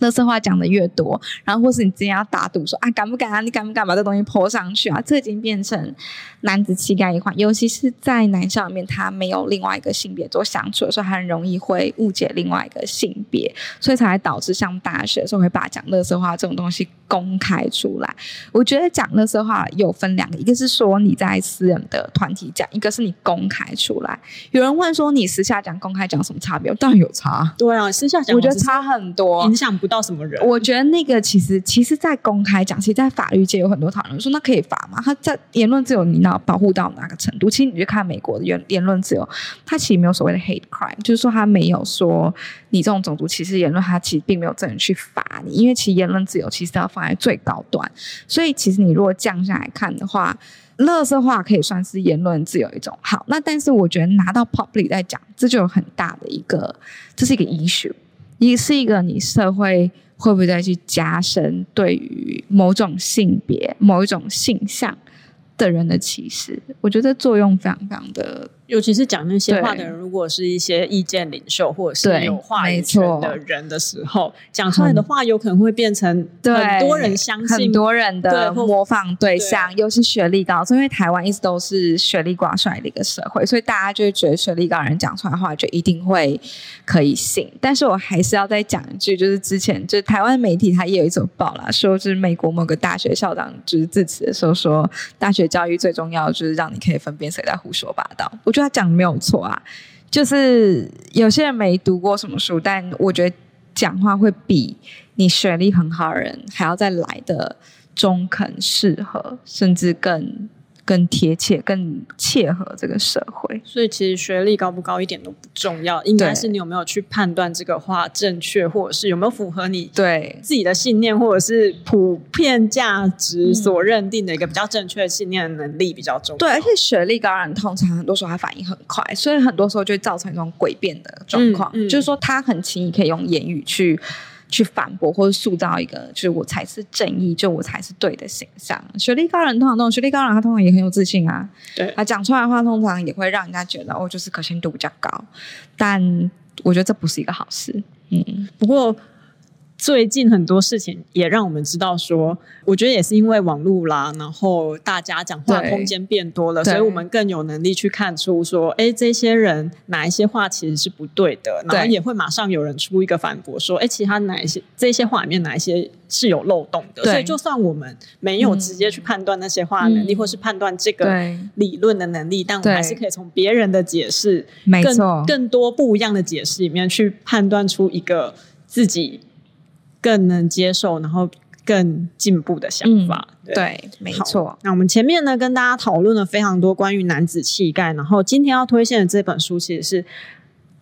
垃圾话讲的越多，然后或是你之前要打赌说啊，敢不敢啊？你敢不敢把这东西 po 上去啊？这已经变成男子气概一环，尤其是在男校里面，他没有另外一个性别做相处的时候，很容易会误解另外一个性别，所以才会导致像大学的时候会把讲乐色话这种东西。公开出来，我觉得讲乐色话有分两个，一个是说你在私人的团体讲，一个是你公开出来。有人问说你私下讲、公开讲什么差别？当然有差。对啊，私下讲我觉得差很多，影响不到什么人。我觉得那个其实，其实，在公开讲，其实，在法律界有很多讨论说，那可以罚吗？他在言论自由，你要保护到哪个程度？其实你去看美国的言言论自由，它其实没有所谓的 hate crime，就是说他没有说你这种种族歧视言论，他其实并没有证人去罚你，因为其实言论自由其实要放在。最高端，所以其实你如果降下来看的话，垃圾话可以算是言论自由一种。好，那但是我觉得拿到 public 在讲，这就有很大的一个，这是一个 issue，也是一个你社会会不会再去加深对于某种性别、某一种性向的人的歧视？我觉得作用非常非常的。尤其是讲那些话的人，如果是一些意见领袖或者是有话语权的人的时候，讲出来的话有可能会变成很多人相信、很多人的模仿对象，对，又是学历高，因为台湾一直都是学历挂帅的一个社会，所以大家就会觉得学历高的人讲出来的话就一定会可以信。但是我还是要再讲一句，就是之前就是台湾媒体它也有一则报啦，说是美国某个大学校长就是致辞的时候说，大学教育最重要就是让你可以分辨谁在胡说八道。我觉得他讲的没有错啊，就是有些人没读过什么书，但我觉得讲话会比你学历很好的人还要再来的中肯、适合，甚至更。更贴切、更切合这个社会，所以其实学历高不高一点都不重要，应该是你有没有去判断这个话正确，或者是有没有符合你对自己的信念，或者是普遍价值所认定的一个比较正确的信念的能力比较重要。对，而且学历高的人通常很多时候他反应很快，所以很多时候就会造成一种诡辩的状况，嗯嗯、就是说他很轻易可以用言语去。去反驳或者塑造一个，就是我才是正义，就我才是对的形象。学历高人通常那种学历高人，他通常也很有自信啊。对，他讲出来的话，通常也会让人家觉得哦，就是可信度比较高。但我觉得这不是一个好事。嗯，不过。最近很多事情也让我们知道说，我觉得也是因为网络啦，然后大家讲话空间变多了，所以我们更有能力去看出说，哎，这些人哪一些话其实是不对的，然后也会马上有人出一个反驳说，哎，其他哪一些这些话里面哪一些是有漏洞的，所以就算我们没有直接去判断那些话的能力，嗯、或是判断这个理论的能力，但我们还是可以从别人的解释，没错，更更多不一样的解释里面去判断出一个自己。更能接受，然后更进步的想法。嗯、对，对，没错。那我们前面呢，跟大家讨论了非常多关于男子气概，然后今天要推荐的这本书，其实是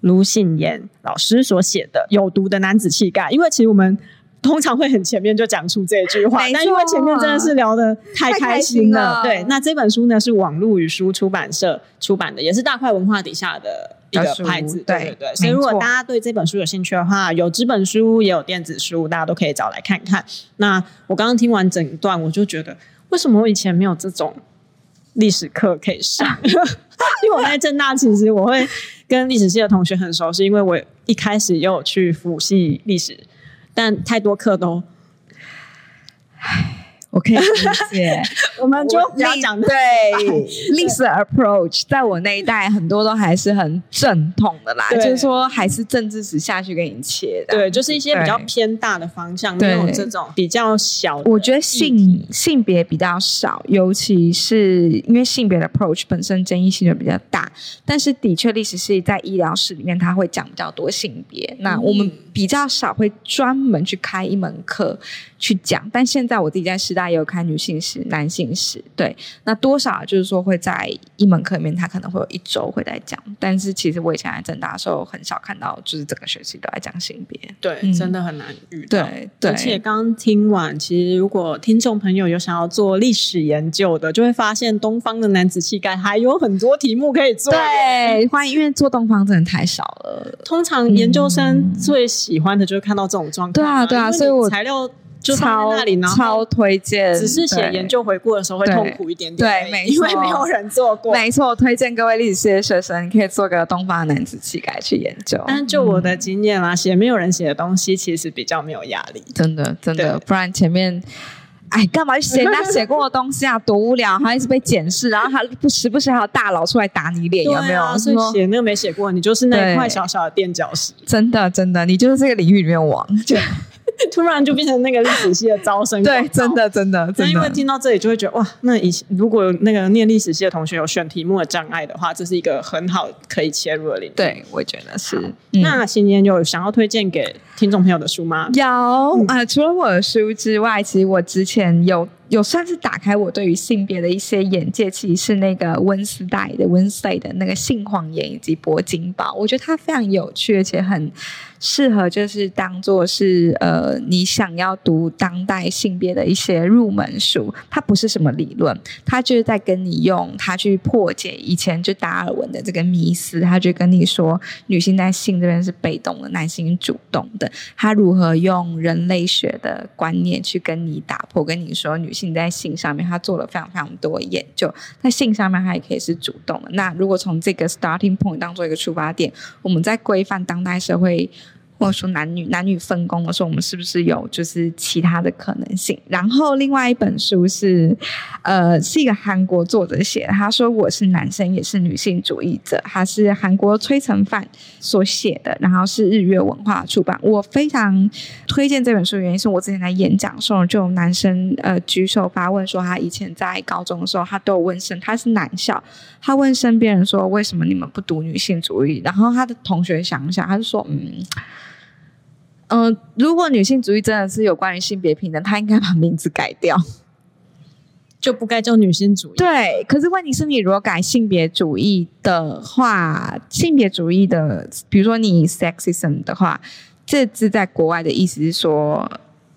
卢信言老师所写的《有毒的男子气概》。因为其实我们通常会很前面就讲出这句话，但因为前面真的是聊的太开心了。对，那这本书呢，是网路与书出版社出版的，也是大块文化底下的。一个牌子，对对对，所以如果大家对这本书有兴趣的话，有纸本书也有电子书，大家都可以找来看看。那我刚刚听完整段，我就觉得，为什么我以前没有这种历史课可以上？因为我在政大，其实我会跟历史系的同学很熟，是因为我一开始也有去辅系历史，但太多课都，唉，我可以理解。我们就不要讲对历史 approach，在我那一代很多都还是很正统的啦，就是说还是政治史下去给你切的。对，就是一些比较偏大的方向，没有这种比较小。我觉得性性别比较少，尤其是因为性别的 approach 本身争议性就比较大。但是的确，历史系在医疗史里面，他会讲比较多性别。那我们比较少会专门去开一门课去讲。但现在我自己在师大也有开女性史、男性史，对。那多少就是说会在一门课里面，他可能会有一周会在讲。但是其实我以前在政大的时候，很少看到，就是整个学期都在讲性别。对，嗯、真的很难遇到。对，对。而且刚听完，其实如果听众朋友有想要做历史研究的，就会发现东方的男子气概还有很多题目可以做。对，欢迎，因为做东方真的太少了。通常研究生最喜欢的就是看到这种状况。对啊，对啊，所以我材料。就超在那里，然后超推荐。只是写研究回顾的时候会痛苦一点点，对，没错，因为没有人做过。没错，推荐各位历史系的学生，你可以做个东方男子气概去研究。但就我的经验啊，写没有人写的东西，其实比较没有压力。真的，真的，不然前面，哎，干嘛去写人家写过的东西啊？多无聊，还一直被检视，然后还不时不时还有大佬出来打你脸，有没有？所以写那个没写过，你就是那一块小小的垫脚石。真的，真的，你就是这个领域里面王。突然就变成那个历史系的招生，对，真的真的，真的。因为听到这里就会觉得哇，那以前如果那个念历史系的同学有选题目的障碍的话，这是一个很好可以切入的领域。对，我觉得是。嗯、那今天有想要推荐给听众朋友的书吗？有啊、嗯呃，除了我的书之外，其实我之前有。有算是打开我对于性别的一些眼界，其实是那个温斯代的温斯代的那个性谎言以及铂金宝，我觉得它非常有趣，而且很适合就是当做是呃你想要读当代性别的一些入门书。它不是什么理论，它就是在跟你用它去破解以前就达尔文的这个迷思，它就跟你说女性在性这边是被动的，男性主动的。它如何用人类学的观念去跟你打破，跟你说女性。在性上面，他做了非常非常多研究。在性上面，他也可以是主动的。那如果从这个 starting point 当做一个出发点，我们在规范当代社会。或者说男女男女分工的时候，我们是不是有就是其他的可能性？然后另外一本书是，呃，是一个韩国作者写的。他说我是男生，也是女性主义者。他是韩国崔成范所写的，然后是日月文化出版。我非常推荐这本书原因是我之前在演讲的时候，就有男生呃举手发问说，他以前在高中的时候，他都有问身，他是男校，他问身边人说，为什么你们不读女性主义？然后他的同学想一想，他就说嗯。嗯、呃，如果女性主义真的是有关于性别平等，她应该把名字改掉，就不该叫女性主义。对，可是问题是你如果改性别主义的话，性别主义的，比如说你 sexism 的话，这字在国外的意思是说。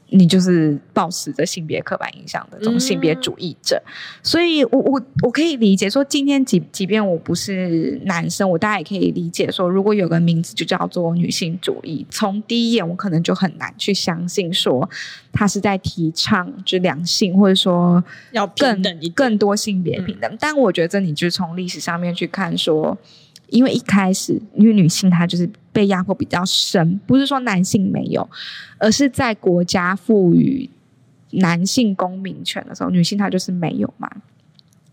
你就是抱持着性别刻板印象的这种性别主义者，嗯、所以我我我可以理解说，今天即即便我不是男生，我大家也可以理解说，如果有个名字就叫做女性主义，从第一眼我可能就很难去相信说他是在提倡就两性，或者说要更更多性别平等。嗯、但我觉得这你就从历史上面去看说。因为一开始，因为女性她就是被压迫比较深，不是说男性没有，而是在国家赋予男性公民权的时候，女性她就是没有嘛。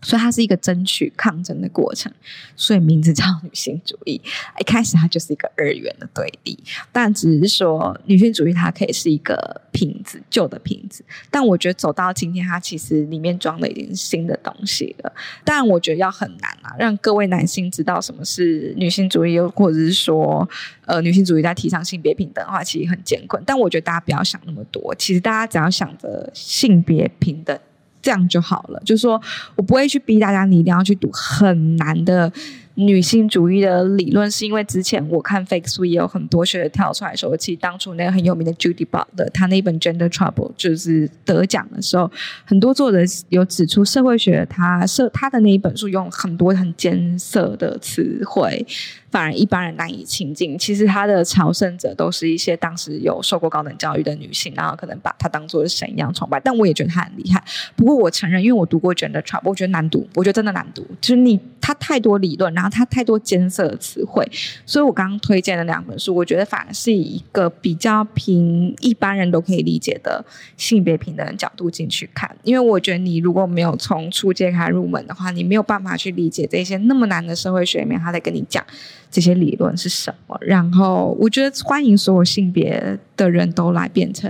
所以它是一个争取抗争的过程，所以名字叫女性主义。一开始它就是一个二元的对立，但只是说女性主义它可以是一个瓶子，旧的瓶子。但我觉得走到今天，它其实里面装了一点新的东西了。但我觉得要很难啊，让各位男性知道什么是女性主义，又或者是说，呃，女性主义在提倡性别平等的话，其实很艰困。但我觉得大家不要想那么多，其实大家只要想着性别平等。这样就好了，就是说我不会去逼大家，你一定要去读很难的女性主义的理论，是因为之前我看 Fake 书也有很多学者跳出来说，其实当初那个很有名的 Judy Butler，他那本 Gender Trouble 就是得奖的时候，很多作者有指出社会学他社他的那一本书用很多很艰涩的词汇。反而一般人难以亲近。其实他的朝圣者都是一些当时有受过高等教育的女性，然后可能把他当做神一样崇拜。但我也觉得他很厉害。不过我承认，因为我读过 Gender Trap，我觉得难读，我觉得真的难读。就是你他太多理论，然后他太多艰涩的词汇，所以我刚刚推荐的两本书，我觉得反而是以一个比较平一般人都可以理解的性别平等的角度进去看。因为我觉得你如果没有从初阶开始入门的话，你没有办法去理解这些那么难的社会学里面，他在跟你讲这些理论是什么。然后，我觉得欢迎所有性别的人都来变成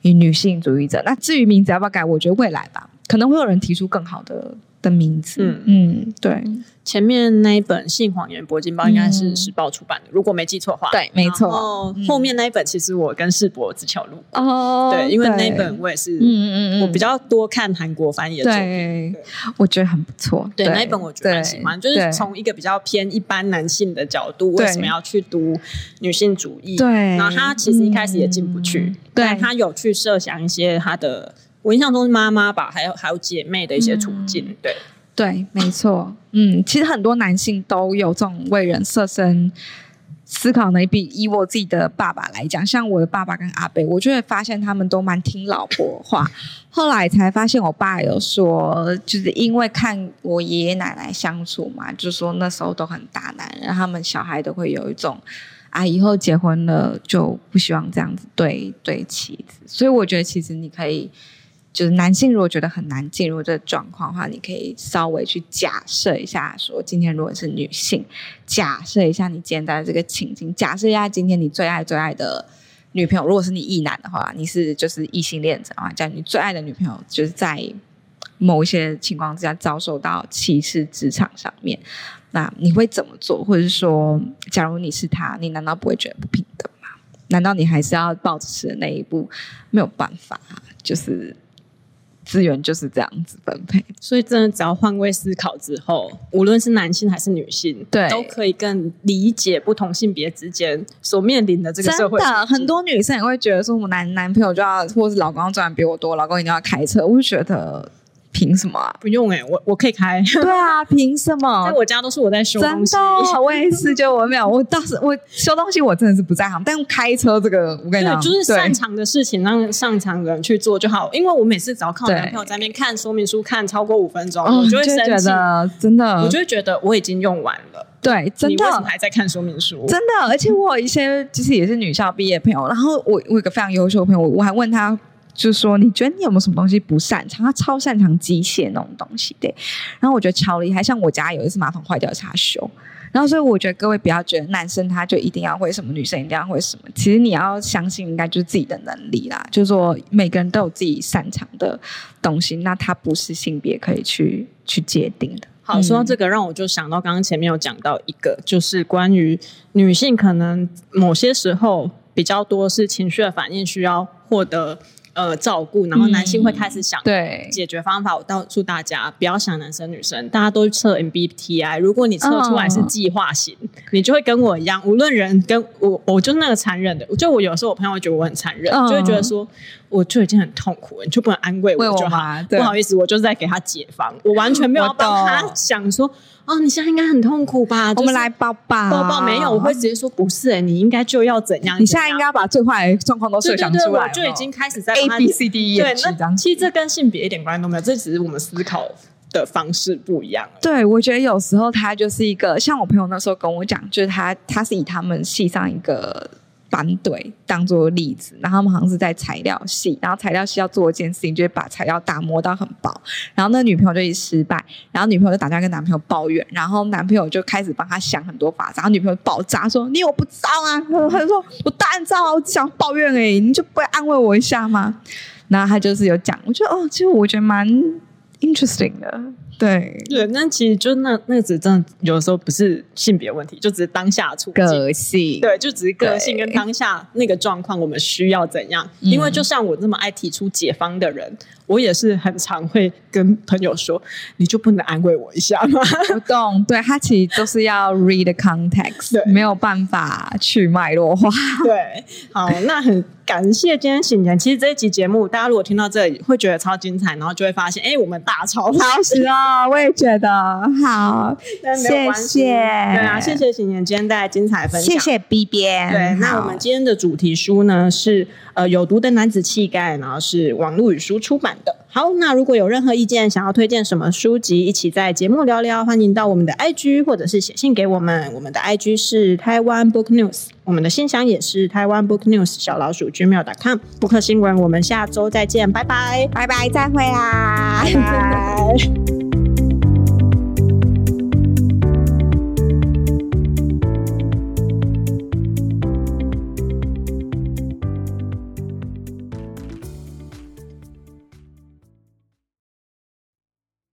女性主义者。那至于名字要不要改，我觉得未来吧，可能会有人提出更好的的名字。嗯嗯，对。前面那一本《性谎言铂金包》应该是时报出版的，嗯、如果没记错的话。对，没错。然后后面那一本其实我跟世博自桥路哦，对，因为那一本我也是，嗯嗯嗯，我比较多看韩国翻译的作品，对，对我觉得很不错。对，那一本我觉得蛮喜欢，就是从一个比较偏一般男性的角度，为什么要去读女性主义？对，然后他其实一开始也进不去，对、嗯、他有去设想一些他的，我印象中是妈妈吧，还有还有姐妹的一些处境，嗯、对。对，没错，嗯，其实很多男性都有这种为人设身思考能力。比以我自己的爸爸来讲，像我的爸爸跟阿伯，我就会发现他们都蛮听老婆话。后来才发现，我爸有说，就是因为看我爷爷奶奶相处嘛，就说那时候都很大男人，他们小孩都会有一种啊，以后结婚了就不希望这样子对对妻子。所以我觉得，其实你可以。就是男性如果觉得很难进入这个状况的话，你可以稍微去假设一下，说今天如果是女性，假设一下你今天在这个情境，假设一下今天你最爱最爱的女朋友，如果是你异男的话，你是就是异性恋者啊，讲你最爱的女朋友就是在某一些情况之下遭受到歧视，职场上面，那你会怎么做？或者是说，假如你是他，你难道不会觉得不平等吗？难道你还是要抱持的那一步？没有办法，就是。资源就是这样子分配，所以真的只要换位思考之后，无论是男性还是女性，对，都可以更理解不同性别之间所面临的这个社会。真的，很多女生也会觉得说，我男男朋友就要，或是老公要赚比我多，老公一定要开车，我就觉得。凭什么啊？不用哎、欸，我我可以开。对啊，凭什么？在我家都是我在修东西。真的，我也是，就我没有。我当时我修东西，我真的是不在行。但开车这个，我跟你讲，就是擅长的事情，让擅长的人去做就好。因为我每次只要靠我男朋友在那边看说明书，看超过五分钟，我就会生气。真的，我就会觉得我已经用完了。对，真的。你为什么还在看说明书？真的，而且我有一些其实也是女校毕业朋友，然后我我有个非常优秀的朋友，我还问他。就是说，你觉得你有没有什么东西不擅长？他超擅长机械那种东西的。然后我觉得超厉害，像我家有一次马桶坏掉，是他修。然后所以我觉得各位不要觉得男生他就一定要会什么，女生一定要会什么。其实你要相信，应该就是自己的能力啦。就是说，每个人都有自己擅长的东西，那他不是性别可以去去界定的。好，说到这个，让我就想到刚刚前面有讲到一个，就是关于女性可能某些时候比较多是情绪的反应，需要获得。呃，照顾，然后男性会开始想对解决方法。嗯、我告诉大家，不要想男生女生，大家都测 MBTI。如果你测出来是计划型，哦、你就会跟我一样，无论人跟我，我就是那个残忍的。就我有时候我朋友会觉得我很残忍，哦、就会觉得说，我就已经很痛苦了，你就不能安慰我就好？不好意思，我就是在给他解方，我完全没有帮他想说。哦，你现在应该很痛苦吧？我们来抱抱，抱抱没有，我会直接说不是、欸，你应该就要怎样？你现在应该要把最坏的状况都设想出来。对对对，我就已经开始在 A B C D E 对，那其实这跟性别一点关系都没有，这只是我们思考的方式不一样。对，我觉得有时候他就是一个，像我朋友那时候跟我讲，就是他他是以他们系上一个。班队当做例子，然后他们好像是在材料系，然后材料系要做一件事情，就是把材料打磨到很薄，然后那女朋友就一失败，然后女朋友就打电话跟男朋友抱怨，然后男朋友就开始帮他想很多法子，然后女朋友爆炸说：“你有不知道啊？”他就说：“我当然知道，我只想抱怨而已，你就不会安慰我一下吗？”然后他就是有讲，我觉得哦，其实我觉得蛮 interesting 的。对对，那其实就那那只真的有的时候不是性别问题，就只是当下处境，个性，对，就只是个性跟当下那个状况，我们需要怎样？因为就像我这么爱提出解方的人，我也是很常会跟朋友说，你就不能安慰我一下吗？不懂，对，他其实都是要 read the context，没有办法去脉络化。对，好，那很。感谢今天醒年。其实这一集节目，大家如果听到这里，会觉得超精彩，然后就会发现，哎，我们大超超时哦，我也觉得好，谢谢，对啊，谢谢醒年今天带来精彩分享，谢谢 B 编。对，那我们今天的主题书呢是呃有毒的男子气概，然后是网络语书出版的。好，那如果有任何意见，想要推荐什么书籍，一起在节目聊聊，欢迎到我们的 IG 或者是写信给我们。我们的 IG 是台湾 Book News，我们的信箱也是台湾 Book News 小老鼠 gmail.com。Book 新闻，我们下周再见，拜拜，拜拜，再会啦，拜拜。